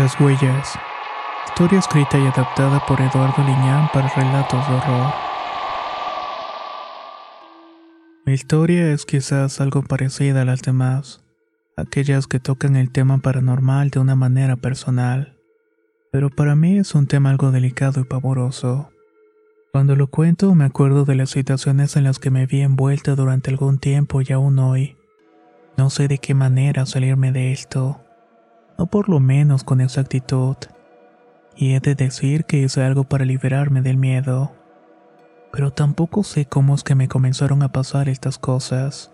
Las huellas. Historia escrita y adaptada por Eduardo Liñán para relatos de horror. Mi historia es quizás algo parecida a las demás, aquellas que tocan el tema paranormal de una manera personal. Pero para mí es un tema algo delicado y pavoroso. Cuando lo cuento me acuerdo de las situaciones en las que me vi envuelta durante algún tiempo y aún hoy. No sé de qué manera salirme de esto o por lo menos con esa actitud. Y he de decir que hice algo para liberarme del miedo. Pero tampoco sé cómo es que me comenzaron a pasar estas cosas.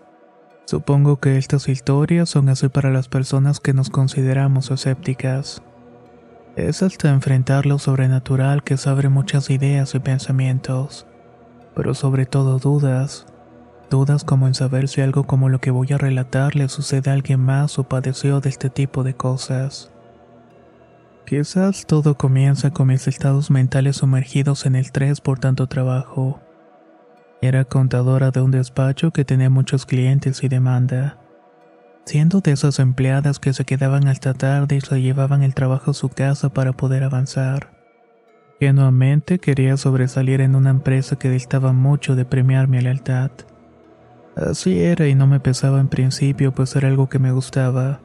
Supongo que estas historias son así para las personas que nos consideramos escépticas. Es hasta enfrentar lo sobrenatural que se abre muchas ideas y pensamientos, pero sobre todo dudas, Dudas como en saber si algo como lo que voy a relatar le sucede a alguien más o padeció de este tipo de cosas. Quizás todo comienza con mis estados mentales sumergidos en el estrés por tanto trabajo. Era contadora de un despacho que tenía muchos clientes y demanda. Siendo de esas empleadas que se quedaban hasta tarde y se llevaban el trabajo a su casa para poder avanzar. Genuamente quería sobresalir en una empresa que distaba mucho de premiar mi lealtad. Así era y no me pesaba en principio, pues era algo que me gustaba.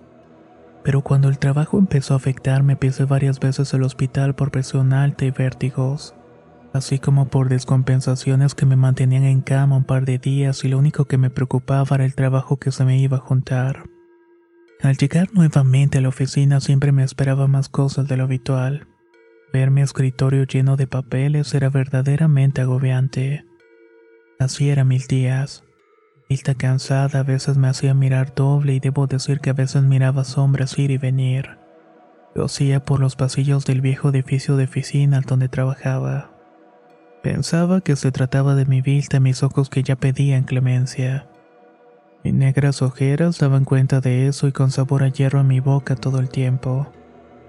Pero cuando el trabajo empezó a afectarme, pisé varias veces el hospital por presión alta y vértigos, así como por descompensaciones que me mantenían en cama un par de días y lo único que me preocupaba era el trabajo que se me iba a juntar. Al llegar nuevamente a la oficina siempre me esperaba más cosas de lo habitual. Ver mi escritorio lleno de papeles era verdaderamente agobiante. Así eran mil días. Vista cansada a veces me hacía mirar doble y debo decir que a veces miraba sombras ir y venir. Lo hacía por los pasillos del viejo edificio de oficina donde trabajaba. Pensaba que se trataba de mi vista mis ojos que ya pedían clemencia. Mis negras ojeras daban cuenta de eso y con sabor a hierro en mi boca todo el tiempo.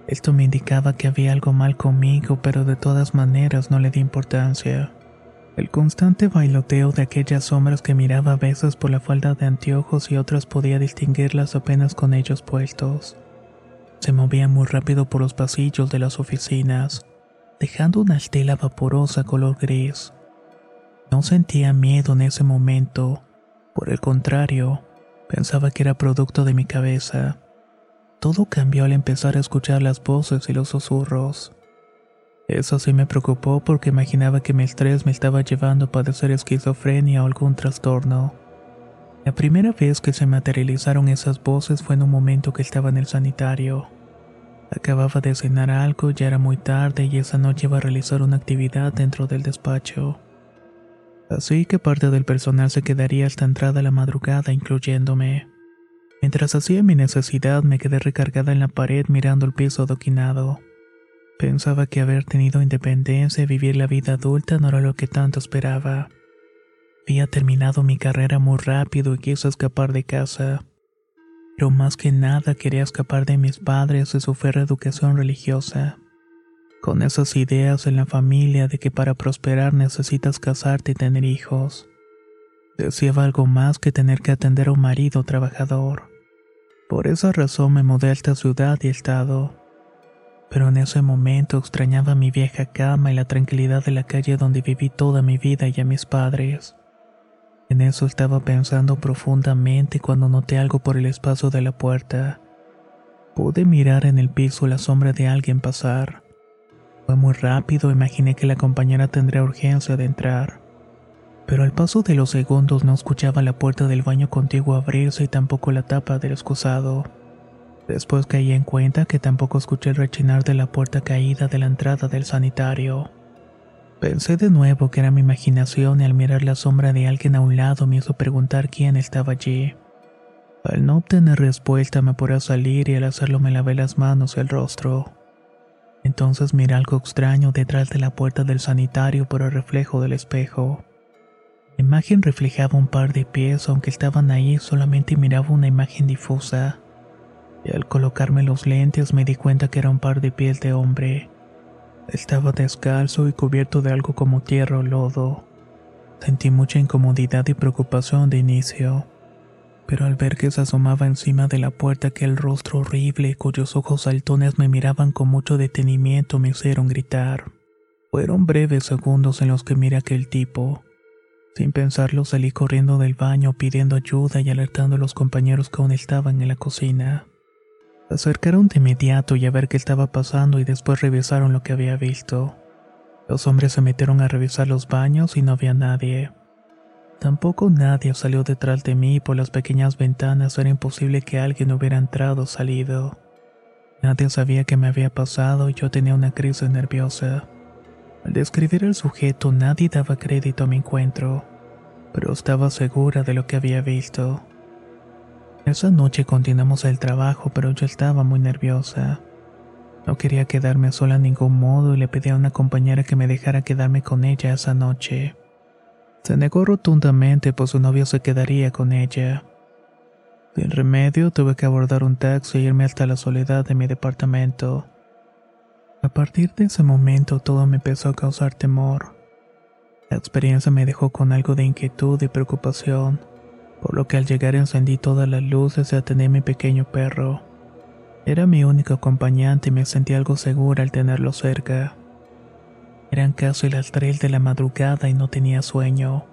Esto me indicaba que había algo mal conmigo, pero de todas maneras no le di importancia. El constante bailoteo de aquellas sombras que miraba a veces por la falda de anteojos y otras podía distinguirlas apenas con ellos puestos. Se movían muy rápido por los pasillos de las oficinas, dejando una estela vaporosa color gris. No sentía miedo en ese momento, por el contrario, pensaba que era producto de mi cabeza. Todo cambió al empezar a escuchar las voces y los susurros. Eso sí me preocupó porque imaginaba que mi estrés me estaba llevando a padecer esquizofrenia o algún trastorno. La primera vez que se materializaron esas voces fue en un momento que estaba en el sanitario. Acababa de cenar algo, ya era muy tarde y esa noche iba a realizar una actividad dentro del despacho. Así que parte del personal se quedaría hasta entrada la madrugada, incluyéndome. Mientras hacía mi necesidad me quedé recargada en la pared mirando el piso adoquinado. Pensaba que haber tenido independencia y vivir la vida adulta no era lo que tanto esperaba. Había terminado mi carrera muy rápido y quise escapar de casa. Pero más que nada quería escapar de mis padres y su férrea educación religiosa. Con esas ideas en la familia de que para prosperar necesitas casarte y tener hijos. Deseaba algo más que tener que atender a un marido trabajador. Por esa razón me mudé a esta ciudad y estado pero en ese momento extrañaba mi vieja cama y la tranquilidad de la calle donde viví toda mi vida y a mis padres. En eso estaba pensando profundamente cuando noté algo por el espacio de la puerta. Pude mirar en el piso la sombra de alguien pasar. Fue muy rápido, imaginé que la compañera tendría urgencia de entrar. Pero al paso de los segundos no escuchaba la puerta del baño contiguo abrirse y tampoco la tapa del excusado. Después caí en cuenta que tampoco escuché el rechinar de la puerta caída de la entrada del sanitario. Pensé de nuevo que era mi imaginación y al mirar la sombra de alguien a un lado me hizo preguntar quién estaba allí. Al no obtener respuesta me apuré a salir y al hacerlo me lavé las manos y el rostro. Entonces miré algo extraño detrás de la puerta del sanitario por el reflejo del espejo. La imagen reflejaba un par de pies, aunque estaban ahí solamente miraba una imagen difusa. Y al colocarme los lentes me di cuenta que era un par de pies de hombre. Estaba descalzo y cubierto de algo como tierra o lodo. Sentí mucha incomodidad y preocupación de inicio, pero al ver que se asomaba encima de la puerta aquel rostro horrible cuyos ojos saltones me miraban con mucho detenimiento me hicieron gritar. Fueron breves segundos en los que miré a aquel tipo. Sin pensarlo salí corriendo del baño pidiendo ayuda y alertando a los compañeros que aún estaban en la cocina acercaron de inmediato y a ver qué estaba pasando y después revisaron lo que había visto. Los hombres se metieron a revisar los baños y no había nadie. Tampoco nadie salió detrás de mí y por las pequeñas ventanas era imposible que alguien hubiera entrado o salido. Nadie sabía qué me había pasado y yo tenía una crisis nerviosa. Al describir el sujeto nadie daba crédito a mi encuentro, pero estaba segura de lo que había visto. Esa noche continuamos el trabajo, pero yo estaba muy nerviosa. No quería quedarme sola en ningún modo y le pedí a una compañera que me dejara quedarme con ella esa noche. Se negó rotundamente, pues su novio se quedaría con ella. Sin remedio, tuve que abordar un taxi e irme hasta la soledad de mi departamento. A partir de ese momento todo me empezó a causar temor. La experiencia me dejó con algo de inquietud y preocupación por lo que al llegar encendí todas las luces y atendí a mi pequeño perro. Era mi único acompañante y me sentí algo segura al tenerlo cerca. Eran casi las tres de la madrugada y no tenía sueño.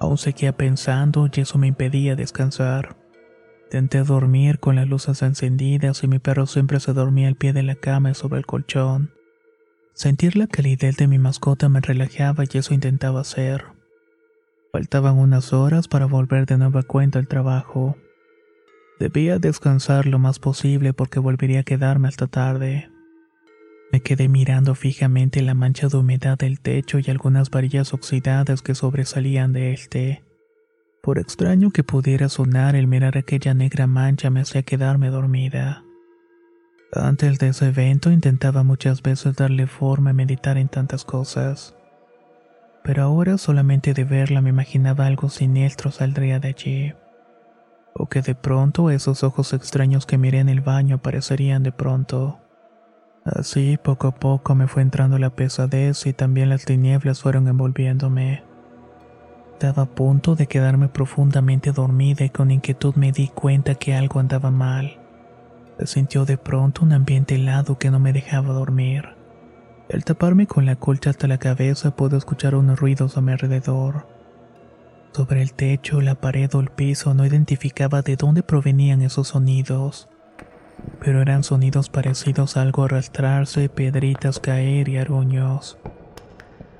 Aún seguía pensando y eso me impedía descansar. Intenté dormir con las luces encendidas y mi perro siempre se dormía al pie de la cama y sobre el colchón. Sentir la calidez de mi mascota me relajaba y eso intentaba hacer. Faltaban unas horas para volver de nueva cuenta al trabajo. Debía descansar lo más posible porque volvería a quedarme hasta tarde. Me quedé mirando fijamente la mancha de humedad del techo y algunas varillas oxidadas que sobresalían de este. Por extraño que pudiera sonar, el mirar aquella negra mancha me hacía quedarme dormida. Antes de ese evento intentaba muchas veces darle forma y meditar en tantas cosas pero ahora solamente de verla me imaginaba algo siniestro saldría de allí. O que de pronto esos ojos extraños que miré en el baño aparecerían de pronto. Así, poco a poco me fue entrando la pesadez y también las tinieblas fueron envolviéndome. Estaba a punto de quedarme profundamente dormida y con inquietud me di cuenta que algo andaba mal. Se sintió de pronto un ambiente helado que no me dejaba dormir. Al taparme con la colcha hasta la cabeza puedo escuchar unos ruidos a mi alrededor. Sobre el techo, la pared o el piso no identificaba de dónde provenían esos sonidos, pero eran sonidos parecidos a algo arrastrarse, piedritas caer y aruños.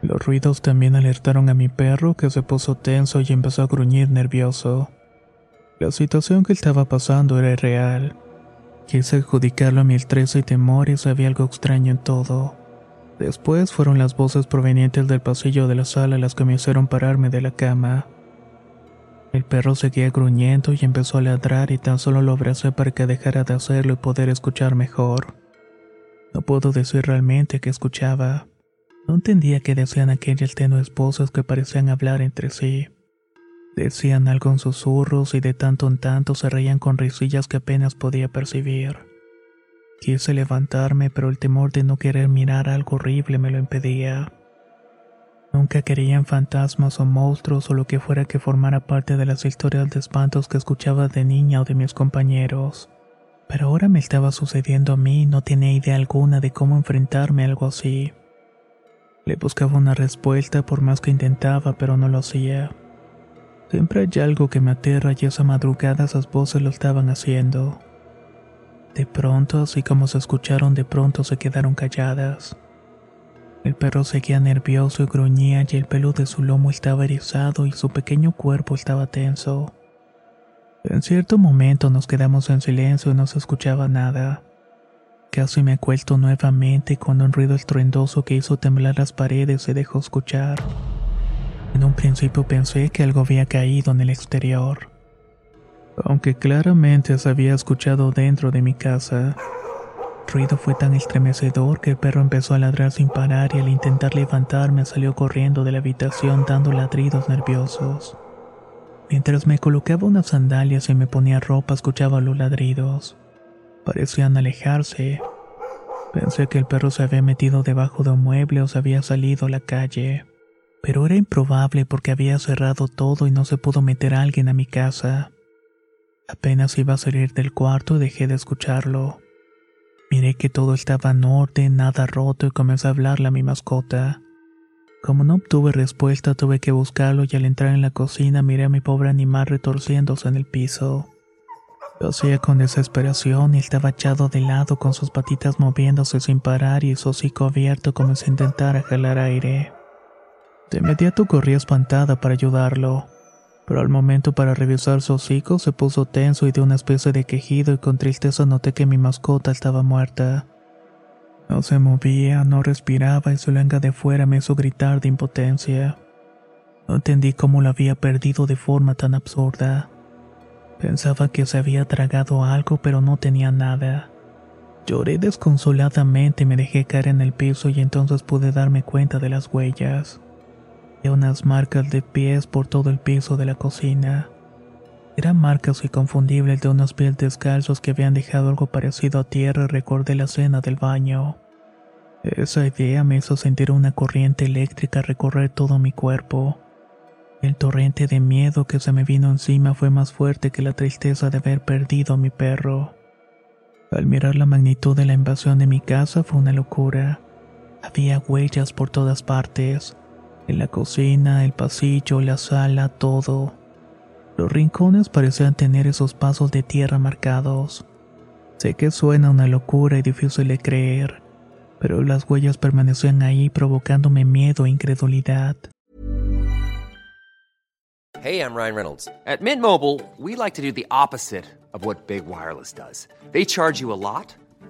Los ruidos también alertaron a mi perro que se puso tenso y empezó a gruñir nervioso. La situación que estaba pasando era real. Quise adjudicarlo a mi estrés y temor y sabía algo extraño en todo. Después fueron las voces provenientes del pasillo de la sala las que me hicieron pararme de la cama. El perro seguía gruñendo y empezó a ladrar y tan solo lo abracé para que dejara de hacerlo y poder escuchar mejor. No puedo decir realmente que escuchaba. No entendía qué decían aquellas tenues voces que parecían hablar entre sí. Decían algo en susurros y de tanto en tanto se reían con risillas que apenas podía percibir. Quise levantarme, pero el temor de no querer mirar algo horrible me lo impedía. Nunca quería en fantasmas o monstruos o lo que fuera que formara parte de las historias de espantos que escuchaba de niña o de mis compañeros. Pero ahora me estaba sucediendo a mí y no tenía idea alguna de cómo enfrentarme a algo así. Le buscaba una respuesta por más que intentaba, pero no lo hacía. Siempre hay algo que me aterra y esa madrugada esas voces lo estaban haciendo. De pronto, así como se escucharon, de pronto se quedaron calladas. El perro seguía nervioso y gruñía y el pelo de su lomo estaba erizado y su pequeño cuerpo estaba tenso. En cierto momento nos quedamos en silencio y no se escuchaba nada. Casi me acuesto nuevamente cuando un ruido estruendoso que hizo temblar las paredes se dejó escuchar. En un principio pensé que algo había caído en el exterior, aunque claramente se había escuchado dentro de mi casa. El ruido fue tan estremecedor que el perro empezó a ladrar sin parar y al intentar levantarme salió corriendo de la habitación dando ladridos nerviosos. Mientras me colocaba unas sandalias y me ponía ropa escuchaba los ladridos. Parecían alejarse. Pensé que el perro se había metido debajo de un mueble o se había salido a la calle. Pero era improbable porque había cerrado todo y no se pudo meter a alguien a mi casa. Apenas iba a salir del cuarto y dejé de escucharlo. Miré que todo estaba en orden, nada roto y comencé a hablarle a mi mascota. Como no obtuve respuesta, tuve que buscarlo y al entrar en la cocina miré a mi pobre animal retorciéndose en el piso. Lo hacía con desesperación y estaba echado de lado con sus patitas moviéndose sin parar y su hocico abierto como si intentara jalar aire. De inmediato corrí espantada para ayudarlo, pero al momento para revisar su hocico se puso tenso y dio una especie de quejido y con tristeza noté que mi mascota estaba muerta. No se movía, no respiraba y su lengua de fuera me hizo gritar de impotencia. No entendí cómo lo había perdido de forma tan absurda. Pensaba que se había tragado algo pero no tenía nada. Lloré desconsoladamente y me dejé caer en el piso y entonces pude darme cuenta de las huellas. Había unas marcas de pies por todo el piso de la cocina. Eran marcas inconfundibles de unos pies descalzos que habían dejado algo parecido a tierra y recordé la escena del baño. Esa idea me hizo sentir una corriente eléctrica recorrer todo mi cuerpo. El torrente de miedo que se me vino encima fue más fuerte que la tristeza de haber perdido a mi perro. Al mirar la magnitud de la invasión de mi casa fue una locura. Había huellas por todas partes, en la cocina, el pasillo, la sala, todo. Los rincones parecían tener esos pasos de tierra marcados. Sé que suena una locura y difícil de creer, pero las huellas permanecían ahí provocándome miedo e incredulidad. Hey, I'm Ryan Reynolds. At Mint Mobile, we like to do the opposite of what Big Wireless does. They charge you a lot,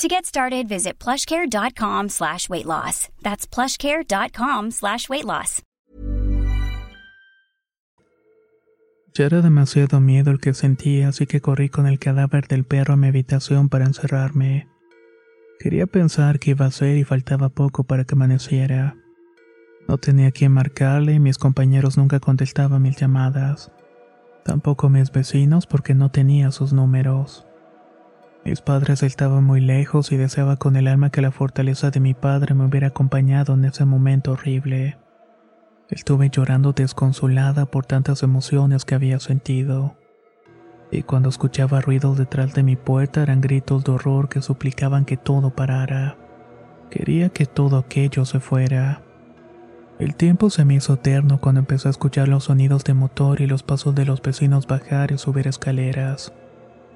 To get started, visit plushcare.com slash weight loss. That's plushcare.com slash weight loss. Ya era demasiado miedo el que sentía, así que corrí con el cadáver del perro a mi habitación para encerrarme. Quería pensar que iba a ser y faltaba poco para que amaneciera. No tenía quien marcarle y mis compañeros nunca contestaban mis llamadas. Tampoco mis vecinos porque no tenía sus números. Mis padres estaban muy lejos y deseaba con el alma que la fortaleza de mi padre me hubiera acompañado en ese momento horrible. Estuve llorando desconsolada por tantas emociones que había sentido. Y cuando escuchaba ruidos detrás de mi puerta eran gritos de horror que suplicaban que todo parara. Quería que todo aquello se fuera. El tiempo se me hizo eterno cuando empecé a escuchar los sonidos de motor y los pasos de los vecinos bajar y subir escaleras.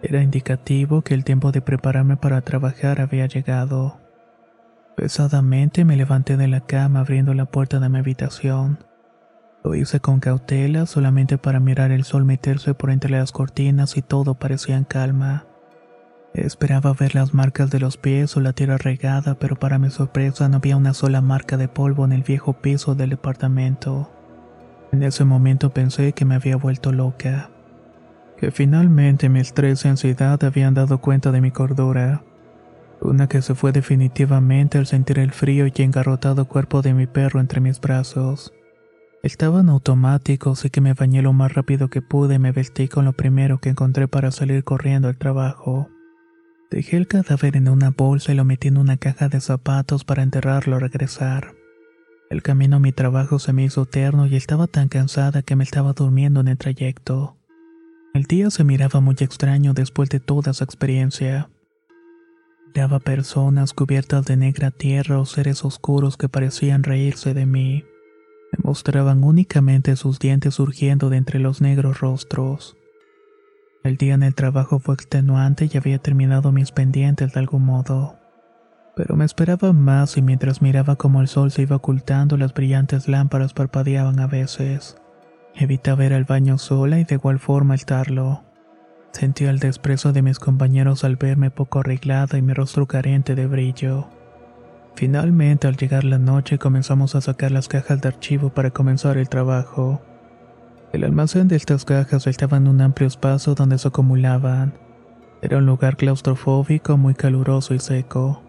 Era indicativo que el tiempo de prepararme para trabajar había llegado. Pesadamente me levanté de la cama abriendo la puerta de mi habitación. Lo hice con cautela solamente para mirar el sol meterse por entre las cortinas y todo parecía en calma. Esperaba ver las marcas de los pies o la tierra regada, pero para mi sorpresa no había una sola marca de polvo en el viejo piso del departamento. En ese momento pensé que me había vuelto loca que finalmente mi estrés y ansiedad habían dado cuenta de mi cordura. Una que se fue definitivamente al sentir el frío y engarrotado cuerpo de mi perro entre mis brazos. Estaba en automático, así que me bañé lo más rápido que pude y me vestí con lo primero que encontré para salir corriendo al trabajo. Dejé el cadáver en una bolsa y lo metí en una caja de zapatos para enterrarlo al regresar. El camino a mi trabajo se me hizo eterno y estaba tan cansada que me estaba durmiendo en el trayecto. El día se miraba muy extraño después de toda esa experiencia. Daba personas cubiertas de negra tierra o seres oscuros que parecían reírse de mí. Me mostraban únicamente sus dientes surgiendo de entre los negros rostros. El día en el trabajo fue extenuante y había terminado mis pendientes de algún modo. Pero me esperaba más y mientras miraba cómo el sol se iba ocultando, las brillantes lámparas parpadeaban a veces. Evitaba ir al baño sola y de igual forma estarlo. Sentía el desprecio de mis compañeros al verme poco arreglada y mi rostro carente de brillo. Finalmente, al llegar la noche, comenzamos a sacar las cajas de archivo para comenzar el trabajo. El almacén de estas cajas estaba en un amplio espacio donde se acumulaban. Era un lugar claustrofóbico muy caluroso y seco.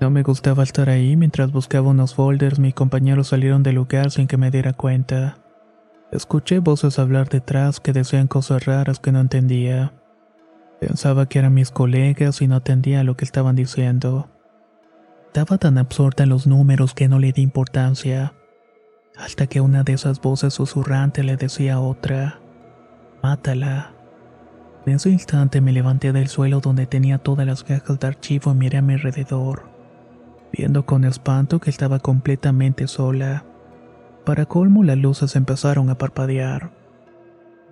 No me gustaba estar ahí mientras buscaba unos folders, mis compañeros salieron del lugar sin que me diera cuenta. Escuché voces hablar detrás que decían cosas raras que no entendía. Pensaba que eran mis colegas y no entendía lo que estaban diciendo. Estaba tan absorta en los números que no le di importancia, hasta que una de esas voces susurrantes le decía a otra, Mátala. En ese instante me levanté del suelo donde tenía todas las cajas de archivo y miré a mi alrededor, viendo con espanto que estaba completamente sola. Para colmo las luces empezaron a parpadear.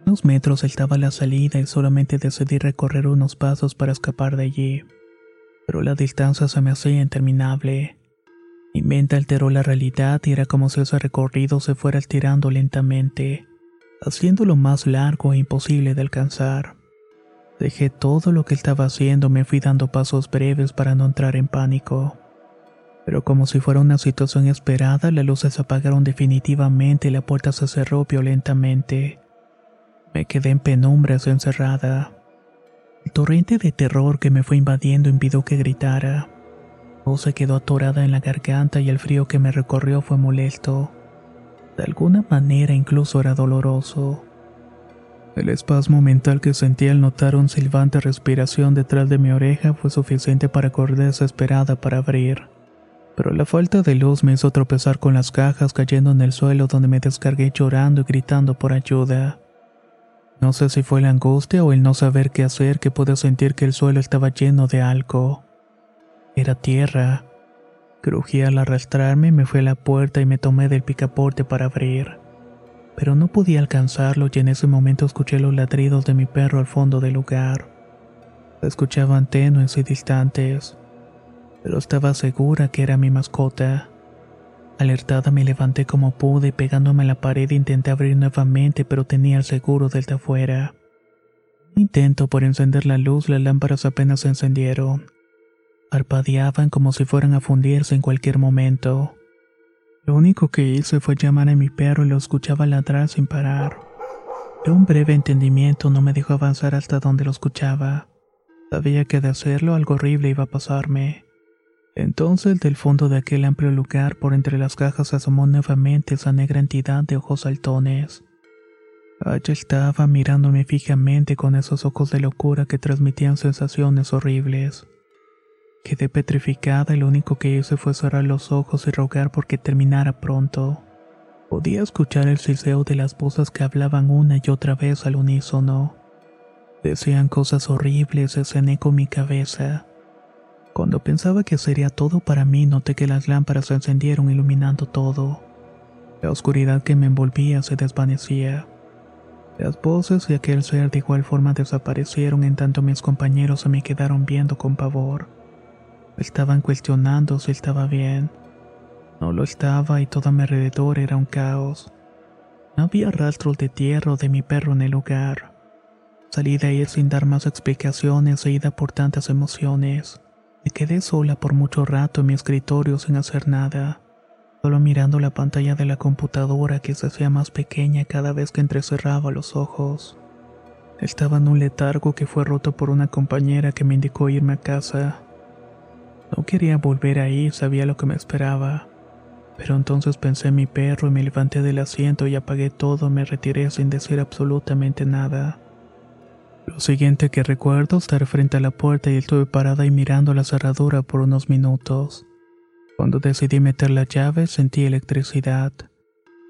Unos metros estaba la salida y solamente decidí recorrer unos pasos para escapar de allí pero la distancia se me hacía interminable. Mi mente alteró la realidad y era como si ese recorrido se fuera estirando lentamente, haciéndolo más largo e imposible de alcanzar. Dejé todo lo que estaba haciendo, me fui dando pasos breves para no entrar en pánico. Pero como si fuera una situación esperada, las luces se apagaron definitivamente y la puerta se cerró violentamente. Me quedé en penumbras encerrada. El torrente de terror que me fue invadiendo impidió que gritara. Voz se quedó atorada en la garganta y el frío que me recorrió fue molesto. De alguna manera incluso era doloroso. El espasmo mental que sentí al notar un silbante respiración detrás de mi oreja fue suficiente para correr desesperada para abrir. Pero la falta de luz me hizo tropezar con las cajas cayendo en el suelo donde me descargué llorando y gritando por ayuda. No sé si fue la angustia o el no saber qué hacer que pude sentir que el suelo estaba lleno de algo. Era tierra. Crují al arrastrarme, me fui a la puerta y me tomé del picaporte para abrir. Pero no podía alcanzarlo y en ese momento escuché los ladridos de mi perro al fondo del lugar. Se escuchaban tenues y distantes, pero estaba segura que era mi mascota. Alertada me levanté como pude y pegándome a la pared intenté abrir nuevamente pero tenía el seguro desde afuera. Intento por encender la luz, las lámparas apenas se encendieron. Parpadeaban como si fueran a fundirse en cualquier momento. Lo único que hice fue llamar a mi perro y lo escuchaba ladrar sin parar. De un breve entendimiento no me dejó avanzar hasta donde lo escuchaba. Sabía que de hacerlo algo horrible iba a pasarme. Entonces del fondo de aquel amplio lugar por entre las cajas asomó nuevamente esa negra entidad de ojos saltones. Allí estaba mirándome fijamente con esos ojos de locura que transmitían sensaciones horribles. Quedé petrificada y lo único que hice fue cerrar los ojos y rogar porque terminara pronto. Podía escuchar el siseo de las voces que hablaban una y otra vez al unísono. Decían cosas horribles, escené con mi cabeza. Cuando pensaba que sería todo para mí, noté que las lámparas se encendieron iluminando todo. La oscuridad que me envolvía se desvanecía. Las voces de aquel ser de igual forma desaparecieron en tanto mis compañeros se me quedaron viendo con pavor. Estaban cuestionando si estaba bien. No lo estaba y todo a mi alrededor era un caos. No había rastros de tierra o de mi perro en el lugar. Salí de ahí sin dar más explicaciones, seguida por tantas emociones. Me quedé sola por mucho rato en mi escritorio sin hacer nada, solo mirando la pantalla de la computadora que se hacía más pequeña cada vez que entrecerraba los ojos. Estaba en un letargo que fue roto por una compañera que me indicó irme a casa. No quería volver ahí, sabía lo que me esperaba. Pero entonces pensé en mi perro y me levanté del asiento y apagué todo, me retiré sin decir absolutamente nada. Lo siguiente que recuerdo es estar frente a la puerta y estuve parada y mirando la cerradura por unos minutos. Cuando decidí meter la llave sentí electricidad.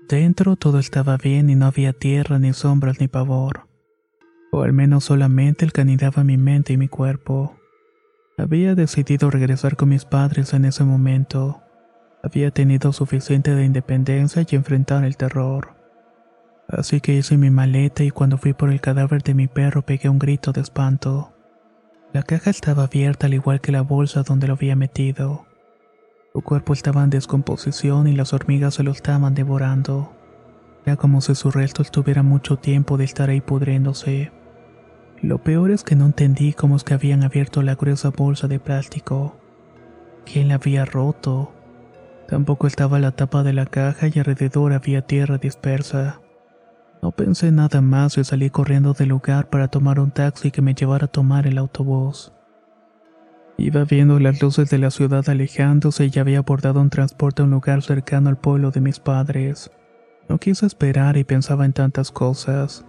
Dentro todo estaba bien y no había tierra, ni sombras, ni pavor. O al menos solamente el que mi mente y mi cuerpo. Había decidido regresar con mis padres en ese momento. Había tenido suficiente de independencia y enfrentar el terror. Así que hice mi maleta y cuando fui por el cadáver de mi perro pegué un grito de espanto. La caja estaba abierta al igual que la bolsa donde lo había metido. Su cuerpo estaba en descomposición y las hormigas se lo estaban devorando. Era como si su resto estuviera mucho tiempo de estar ahí pudriéndose. Lo peor es que no entendí cómo es que habían abierto la gruesa bolsa de plástico. ¿Quién la había roto? Tampoco estaba la tapa de la caja y alrededor había tierra dispersa. No pensé nada más y salí corriendo del lugar para tomar un taxi que me llevara a tomar el autobús. Iba viendo las luces de la ciudad alejándose y ya había abordado un transporte a un lugar cercano al pueblo de mis padres. No quise esperar y pensaba en tantas cosas.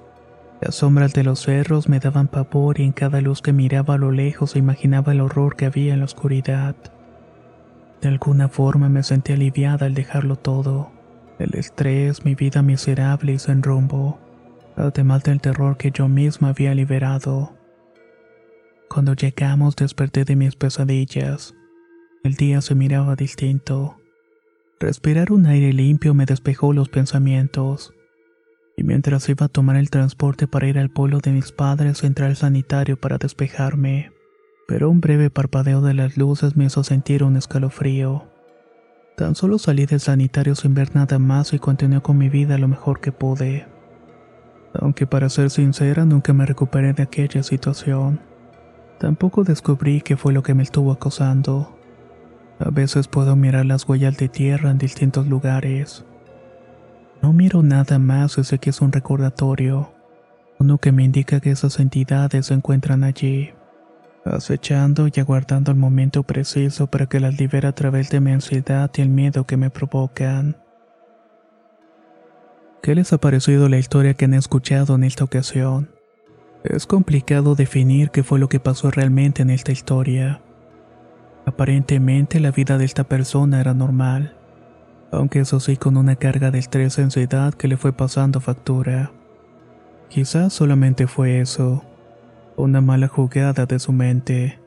Las sombras de los cerros me daban pavor y en cada luz que miraba a lo lejos imaginaba el horror que había en la oscuridad. De alguna forma me sentí aliviada al dejarlo todo. El estrés, mi vida miserable y sin rumbo, además del terror que yo misma había liberado. Cuando llegamos desperté de mis pesadillas. El día se miraba distinto. Respirar un aire limpio me despejó los pensamientos. Y mientras iba a tomar el transporte para ir al pueblo de mis padres, entré al sanitario para despejarme pero un breve parpadeo de las luces me hizo sentir un escalofrío. Tan solo salí del sanitario sin ver nada más y continué con mi vida lo mejor que pude. Aunque para ser sincera nunca me recuperé de aquella situación. Tampoco descubrí qué fue lo que me estuvo acosando. A veces puedo mirar las huellas de tierra en distintos lugares. No miro nada más y sé que es un recordatorio, uno que me indica que esas entidades se encuentran allí acechando y aguardando el momento preciso para que las libere a través de mi ansiedad y el miedo que me provocan. ¿Qué les ha parecido la historia que han escuchado en esta ocasión? Es complicado definir qué fue lo que pasó realmente en esta historia. Aparentemente la vida de esta persona era normal, aunque eso sí con una carga de estrés y ansiedad que le fue pasando factura. Quizás solamente fue eso una mala jugada de su mente.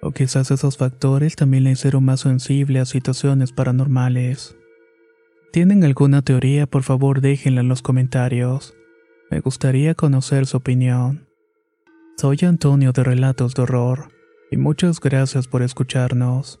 O quizás esos factores también le hicieron más sensible a situaciones paranormales. ¿Tienen alguna teoría? Por favor déjenla en los comentarios. Me gustaría conocer su opinión. Soy Antonio de Relatos de Horror, y muchas gracias por escucharnos.